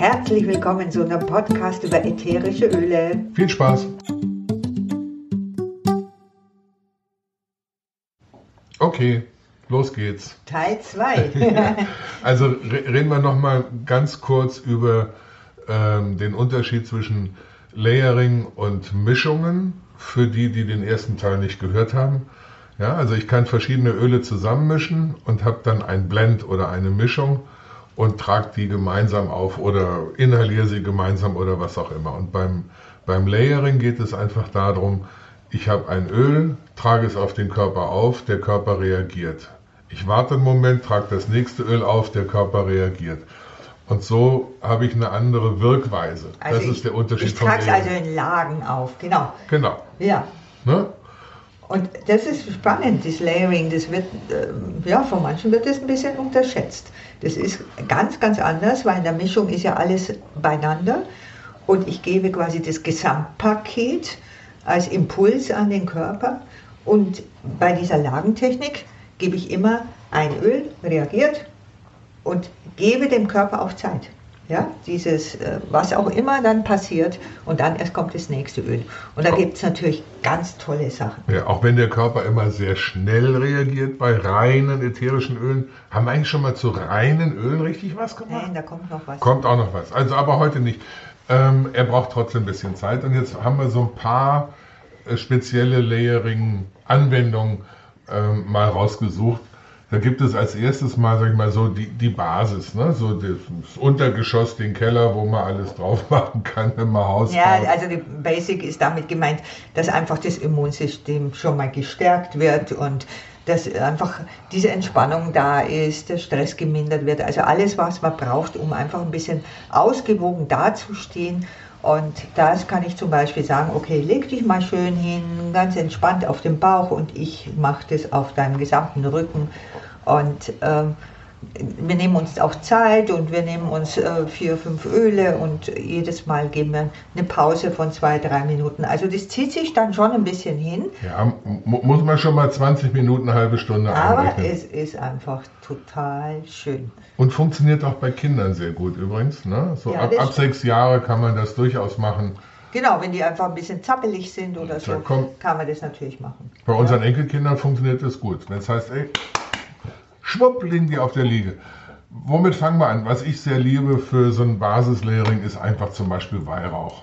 Herzlich willkommen zu einem Podcast über ätherische Öle. Viel Spaß! Okay, los geht's. Teil 2. also reden wir noch mal ganz kurz über ähm, den Unterschied zwischen Layering und Mischungen für die, die den ersten Teil nicht gehört haben. Ja, also ich kann verschiedene Öle zusammenmischen und habe dann ein Blend oder eine Mischung und trage die gemeinsam auf oder inhaliere sie gemeinsam oder was auch immer. Und beim, beim Layering geht es einfach darum, ich habe ein Öl, trage es auf den Körper auf, der Körper reagiert. Ich warte einen Moment, trage das nächste Öl auf, der Körper reagiert. Und so habe ich eine andere Wirkweise. Also das ich, ist der Unterschied ich trage es also in Lagen auf, genau. Genau. Ja. Ne? Und das ist spannend, das Layering, das wird, äh, ja, von manchen wird das ein bisschen unterschätzt. Das ist ganz, ganz anders, weil in der Mischung ist ja alles beieinander und ich gebe quasi das Gesamtpaket als Impuls an den Körper und bei dieser Lagentechnik gebe ich immer ein Öl, reagiert und gebe dem Körper auch Zeit. Ja, dieses, äh, was auch immer dann passiert und dann erst kommt das nächste Öl. Und da gibt es natürlich ganz tolle Sachen. Ja, auch wenn der Körper immer sehr schnell reagiert bei reinen ätherischen Ölen. Haben wir eigentlich schon mal zu reinen Ölen richtig was gemacht? Nein, da kommt noch was. Kommt auch noch was. Also aber heute nicht. Ähm, er braucht trotzdem ein bisschen Zeit. Und jetzt haben wir so ein paar äh, spezielle Layering-Anwendungen ähm, mal rausgesucht da gibt es als erstes mal, sag ich mal, so die, die Basis, ne? so das Untergeschoss, den Keller, wo man alles drauf machen kann, wenn man Haus Ja, baut. also die Basic ist damit gemeint, dass einfach das Immunsystem schon mal gestärkt wird und dass einfach diese Entspannung da ist, der Stress gemindert wird. Also alles, was man braucht, um einfach ein bisschen ausgewogen dazustehen. Und das kann ich zum Beispiel sagen, okay, leg dich mal schön hin, ganz entspannt auf den Bauch und ich mache das auf deinem gesamten Rücken. Und ähm, wir nehmen uns auch Zeit und wir nehmen uns äh, vier, fünf Öle und jedes Mal geben wir eine Pause von zwei, drei Minuten. Also das zieht sich dann schon ein bisschen hin. Ja, muss man schon mal 20 Minuten, eine halbe Stunde Aber einrechnen. es ist einfach total schön. Und funktioniert auch bei Kindern sehr gut übrigens. Ne? So ja, ab, ab sechs Jahre kann man das durchaus machen. Genau, wenn die einfach ein bisschen zappelig sind oder so, kann man das natürlich machen. Bei unseren Enkelkindern funktioniert das gut. Wenn es heißt, ey, schwupp liegen die auf der Liege. Womit fangen wir an? Was ich sehr liebe für so ein Basislayering ist einfach zum Beispiel Weihrauch.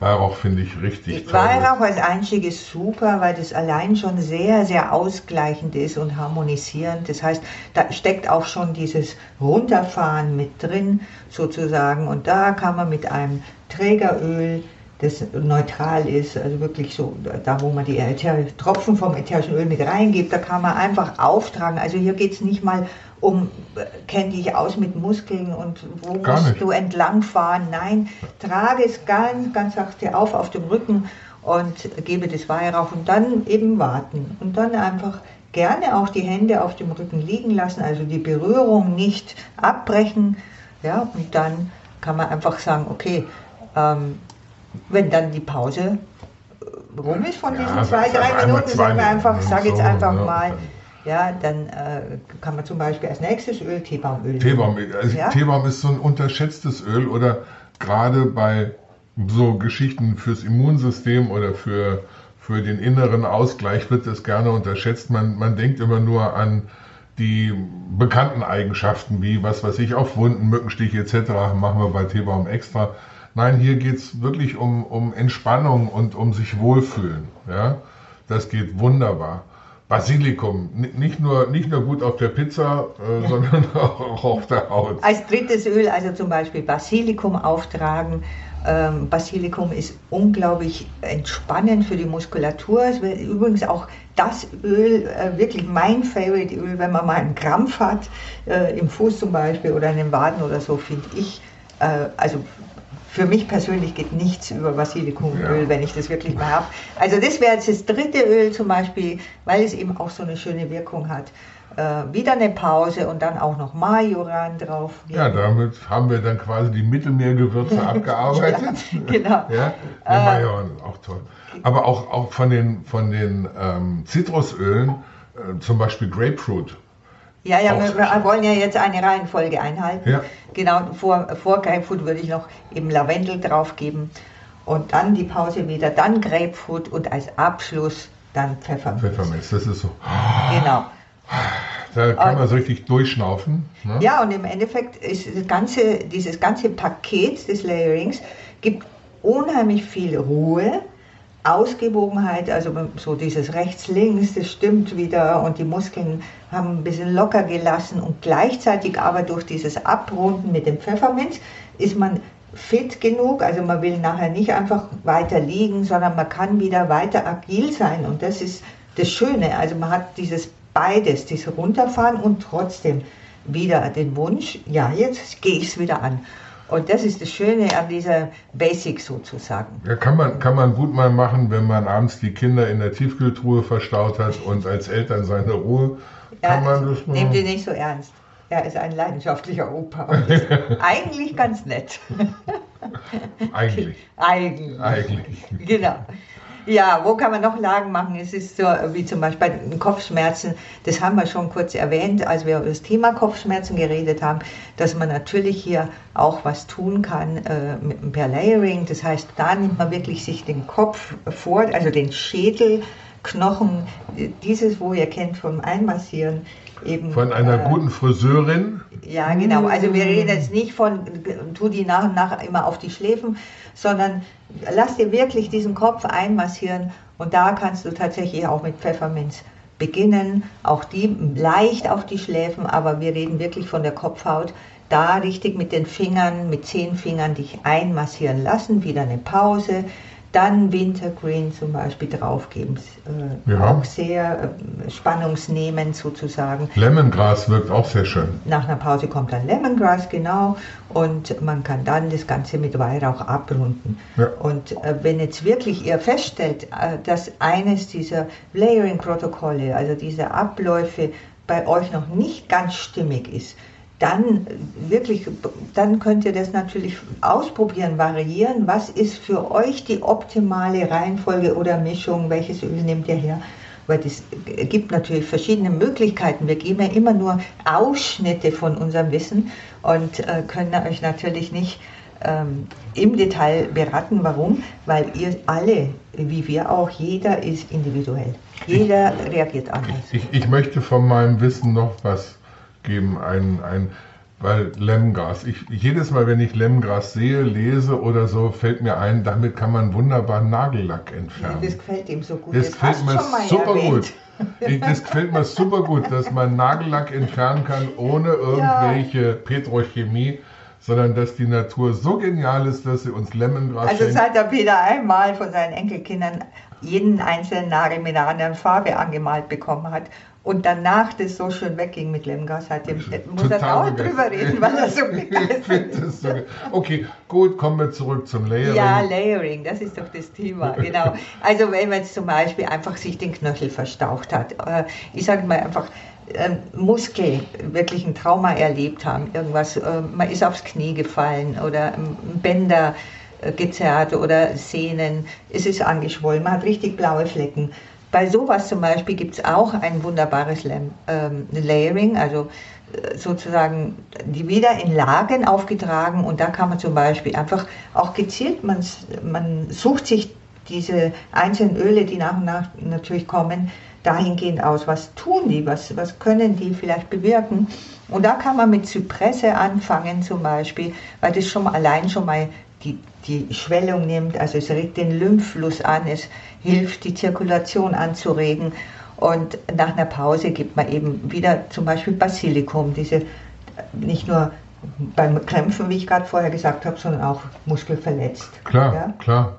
Weihrauch finde ich richtig toll. Weihrauch als Einstieg ist super, weil das allein schon sehr, sehr ausgleichend ist und harmonisierend. Das heißt, da steckt auch schon dieses Runterfahren mit drin sozusagen. Und da kann man mit einem Trägeröl das neutral ist, also wirklich so, da wo man die Tropfen vom ätherischen Öl mit reingibt, da kann man einfach auftragen. Also hier geht es nicht mal um, kenne dich aus mit Muskeln und wo Gar musst nicht. du entlangfahren. Nein, trage es ganz, ganz sachte auf auf dem Rücken und gebe das Weihrauch und dann eben warten und dann einfach gerne auch die Hände auf dem Rücken liegen lassen, also die Berührung nicht abbrechen. Ja, und dann kann man einfach sagen, okay, ähm, wenn dann die Pause rum ist von Ja, diesen zwei, drei Minuten, sagen wir einfach, Minuten, sag jetzt so, einfach ja. mal, ja, dann äh, kann man zum Beispiel als nächstes Öl Teebaumöl. Teebaum, also Ja? Teebaum ist so ein unterschätztes Öl oder gerade bei so Geschichten fürs Immunsystem oder für, für den inneren Ausgleich wird das gerne unterschätzt. Man, man denkt immer nur an die bekannten Eigenschaften wie, was weiß ich, auf Wunden, Mückenstiche etc. machen wir bei Teebaum extra. Nein, hier geht es wirklich um, um Entspannung und um sich wohlfühlen. Ja? Das geht wunderbar. Basilikum, nicht nur, nicht nur gut auf der Pizza, äh, sondern auch auf der Haut. Als drittes Öl, also zum Beispiel Basilikum auftragen. Ähm, Basilikum ist unglaublich entspannend für die Muskulatur. Es wird übrigens auch das Öl, äh, wirklich mein Favorite Öl, wenn man mal einen Krampf hat, äh, im Fuß zum Beispiel oder in den Waden oder so, finde ich. Äh, also für mich persönlich geht nichts über Basilikumöl, Ja. wenn ich das wirklich mal habe. Also das wäre jetzt das dritte Öl zum Beispiel, weil es eben auch so eine schöne Wirkung hat. Äh, wieder eine Pause und dann auch noch Majoran drauf. Ja, damit haben wir dann quasi die Mittelmeergewürze abgearbeitet. Ja, genau. Ja, Äh, Majoran, auch toll. Aber auch, auch von den, von den ähm, Zitrusölen, äh, zum Beispiel Grapefruit, Ja, ja, wir, wir, wollen ja jetzt eine Reihenfolge einhalten. Ja. Genau, vor, vor Grapefruit würde ich noch eben Lavendel draufgeben und dann die Pause wieder, dann Grapefruit und als Abschluss dann Pfefferminz. Pfefferminz, das ist so. Genau. Da kann man so richtig durchschnaufen. Ne? Ja, und im Endeffekt ist das ganze, dieses ganze Paket des Layerings gibt unheimlich viel Ruhe, Ausgewogenheit, also so dieses rechts-links, das stimmt wieder und die Muskeln haben ein bisschen locker gelassen und gleichzeitig aber durch dieses Abrunden mit dem Pfefferminz ist man fit genug, also man will nachher nicht einfach weiter liegen, sondern man kann wieder weiter agil sein und das ist das Schöne, also man hat dieses beides, dieses Runterfahren und trotzdem wieder den Wunsch, ja, jetzt gehe ich es wieder an. Und das ist das Schöne an dieser Basic sozusagen. Ja, kann man, kann man gut mal machen, wenn man abends die Kinder in der Tiefkühltruhe verstaut hat und als Eltern seine Ruhe. Kann ja, man das mal nehmt ihr nicht so ernst. Er ist ein leidenschaftlicher Opa und ist eigentlich ganz nett. eigentlich. Eigentlich. Eigentlich. Genau. Ja, wo kann man noch Lagen machen? Es ist so, wie zum Beispiel bei Kopfschmerzen, das haben wir schon kurz erwähnt, als wir über das Thema Kopfschmerzen geredet haben, dass man natürlich hier auch was tun kann äh, mit, per Layering. Das heißt, da nimmt man wirklich sich den Kopf vor, also den Schädelknochen, dieses, wo ihr kennt vom Einmassieren, eben. Von einer äh, guten Friseurin. Ja, genau. Also wir reden jetzt nicht von, tu die nach und nach immer auf die Schläfen, sondern lass dir wirklich diesen Kopf einmassieren und da kannst du tatsächlich auch mit Pfefferminz beginnen, auch die leicht auf die Schläfen, aber wir reden wirklich von der Kopfhaut. Da richtig mit den Fingern, mit zehn Fingern dich einmassieren lassen, wieder eine Pause, dann Wintergreen zum Beispiel draufgeben. Äh, ja. Auch sehr äh, spannungsnehmend sozusagen. Lemongras wirkt auch sehr schön. Nach einer Pause kommt dann Lemongrass, genau. Und man kann dann das Ganze mit Weihrauch abrunden. Ja. Und äh, wenn jetzt wirklich ihr feststellt, äh, dass eines dieser Layering-Protokolle, also diese Abläufe bei euch noch nicht ganz stimmig ist, dann wirklich, dann könnt ihr das natürlich ausprobieren, variieren. Was ist für euch die optimale Reihenfolge oder Mischung? Welches Öl nehmt ihr her? Weil es gibt natürlich verschiedene Möglichkeiten. Wir geben ja immer nur Ausschnitte von unserem Wissen und äh, können euch natürlich nicht ähm, im Detail beraten. Warum? Weil ihr alle, wie wir auch, jeder ist individuell. Jeder ich, reagiert anders. Ich, ich möchte von meinem Wissen noch was geben, ein, ein weil Lemgras, ich, jedes Mal, wenn ich Lemgras sehe, lese oder so, fällt mir ein, damit kann man wunderbar Nagellack entfernen. Ja, das gefällt ihm so gut. Das, das gefällt mir super erwähnt. gut. das gefällt mir super gut, dass man Nagellack entfernen kann, ohne irgendwelche ja. Petrochemie, sondern dass die Natur so genial ist, dass sie uns Lemongras Also seit der Peter einmal von seinen Enkelkindern jeden einzelnen Nagel mit einer anderen Farbe angemalt bekommen hat und danach das so schön wegging mit Lemgas, hat dem, muss er auch drüber reden, weil er so begeistert ist. Okay, gut, kommen wir zurück zum Layering. Ja, Layering, das ist doch das Thema, genau. Also wenn man jetzt zum Beispiel einfach sich den Knöchel verstaucht hat, äh, ich sage mal einfach, ähm, Muskel wirklich ein Trauma erlebt haben, irgendwas, äh, man ist aufs Knie gefallen oder Bänder äh, gezerrt oder Sehnen, es ist angeschwollen, man hat richtig blaue Flecken bei sowas zum Beispiel gibt es auch ein wunderbares ähm, Layering, also äh, sozusagen die wieder in Lagen aufgetragen und da kann man zum Beispiel einfach auch gezielt, man, man sucht sich diese einzelnen Öle, die nach und nach natürlich kommen, dahingehend aus, was tun die, was, was können die vielleicht bewirken. Und da kann man mit Zypresse anfangen zum Beispiel, weil das schon allein schon mal die, die Schwellung nimmt, also es regt den Lymphfluss an, es hilft, die Zirkulation anzuregen. Und nach einer Pause gibt man eben wieder zum Beispiel Basilikum, diese nicht nur beim Krämpfen, wie ich gerade vorher gesagt habe, sondern auch muskelverletzt. Klar, ja? klar.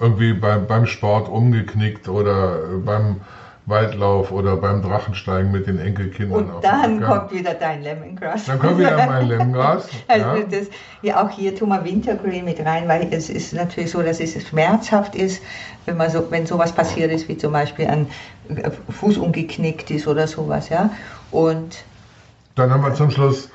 Irgendwie beim, beim Sport umgeknickt oder beim Waldlauf oder beim Drachensteigen mit den Enkelkindern. Und dann kommt wieder dein Lemongrass. Dann kommt wieder mein Lemongrass. also ja. Das, ja, auch hier tun wir Wintergreen mit rein, weil es ist natürlich so, dass es schmerzhaft ist, wenn man so, wenn sowas passiert ist, wie zum Beispiel ein Fuß umgeknickt ist oder sowas, ja. Und dann haben wir zum Schluss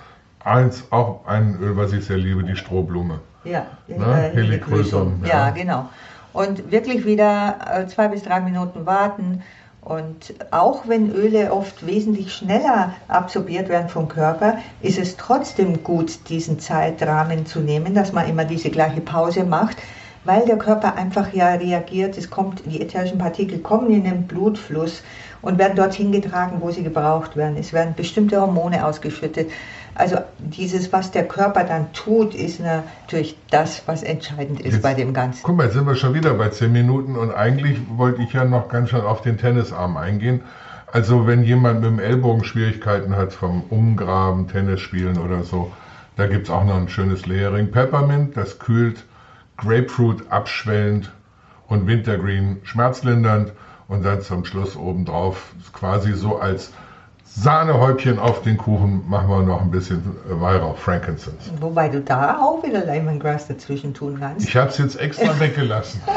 eins, auch ein Öl, was ich sehr liebe, die Strohblume. Ja, ne? äh, Helichrysum. Ja. ja, genau. Und wirklich wieder äh, zwei bis drei Minuten warten Und auch wenn Öle oft wesentlich schneller absorbiert werden vom Körper, ist es trotzdem gut, diesen Zeitrahmen zu nehmen, dass man immer diese gleiche Pause macht, weil der Körper einfach ja reagiert. Es kommt, die ätherischen Partikel kommen in den Blutfluss und werden dorthin getragen, wo sie gebraucht werden. Es werden bestimmte Hormone ausgeschüttet. Also dieses, was der Körper dann tut, ist natürlich das, was entscheidend ist Jetzt, bei dem Ganzen. Guck mal, jetzt sind wir schon wieder bei zehn Minuten und eigentlich wollte ich ja noch ganz schön auf den Tennisarm eingehen. Also wenn jemand mit dem Ellbogen Schwierigkeiten hat vom Umgraben, Tennisspielen oder so, da gibt es auch noch ein schönes Layering. Peppermint, das kühlt, Grapefruit abschwellend und Wintergreen schmerzlindernd und dann zum Schluss obendrauf quasi so als Sahnehäubchen auf den Kuchen machen wir noch ein bisschen Weihrauch, Frankincense. Wobei du da auch wieder Lemongrass dazwischen tun kannst. Ich habe es jetzt extra weggelassen.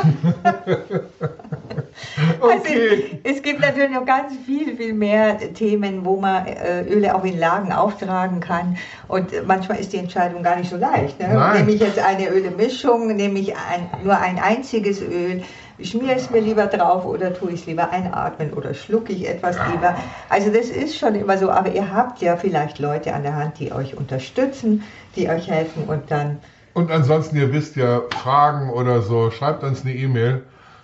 okay. Also, es gibt natürlich noch ganz viel, viel mehr Themen, wo man äh, Öle auch in Lagen auftragen kann. Und manchmal ist die Entscheidung gar nicht so leicht. Ne? Nehme ich jetzt eine Ölemischung, nehme ich ein, nur ein einziges Öl, schmiere ich es mir lieber drauf oder tue ich es lieber einatmen oder schlucke ich etwas lieber. Also das ist schon immer so, aber ihr habt ja vielleicht Leute an der Hand, die euch unterstützen, die euch helfen und dann... Und ansonsten, ihr wisst ja, Fragen oder so, schreibt uns eine E-Mail.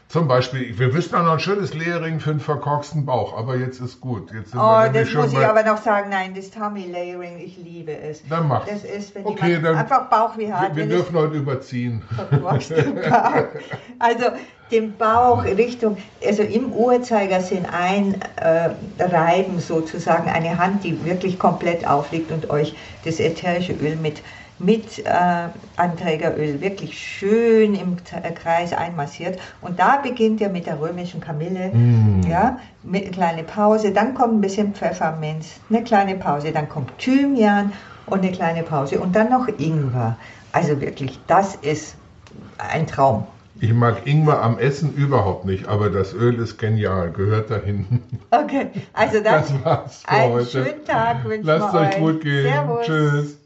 Zum Beispiel, wir wissen ja noch ein schönes Layering für einen verkorksten Bauch, aber jetzt ist gut. Jetzt oh, das muss ich aber noch sagen, nein, das Tummy Layering, ich liebe es. Dann mach's. Das ist, wenn okay, dann einfach Bauch wie hart. Wir, wir dürfen heute überziehen. also den Bauch Richtung, also im Uhrzeigersinn einreiben äh, sozusagen, eine Hand, die wirklich komplett aufliegt und euch das ätherische Öl mit, mit äh, Anträgeröl wirklich schön im äh, Kreis einmassiert. Und da beginnt ihr mit der römischen Kamille, mm. ja, mit einer kleinen Pause, dann kommt ein bisschen Pfefferminz, eine kleine Pause, dann kommt Thymian und eine kleine Pause und dann noch Ingwer. Also wirklich, das ist ein Traum. Ich mag Ingwer am Essen überhaupt nicht, aber das Öl ist genial, gehört dahin. Okay, also dann das war's für einen heute. schönen Tag Lasst euch. gut gehen. Servus. Tschüss.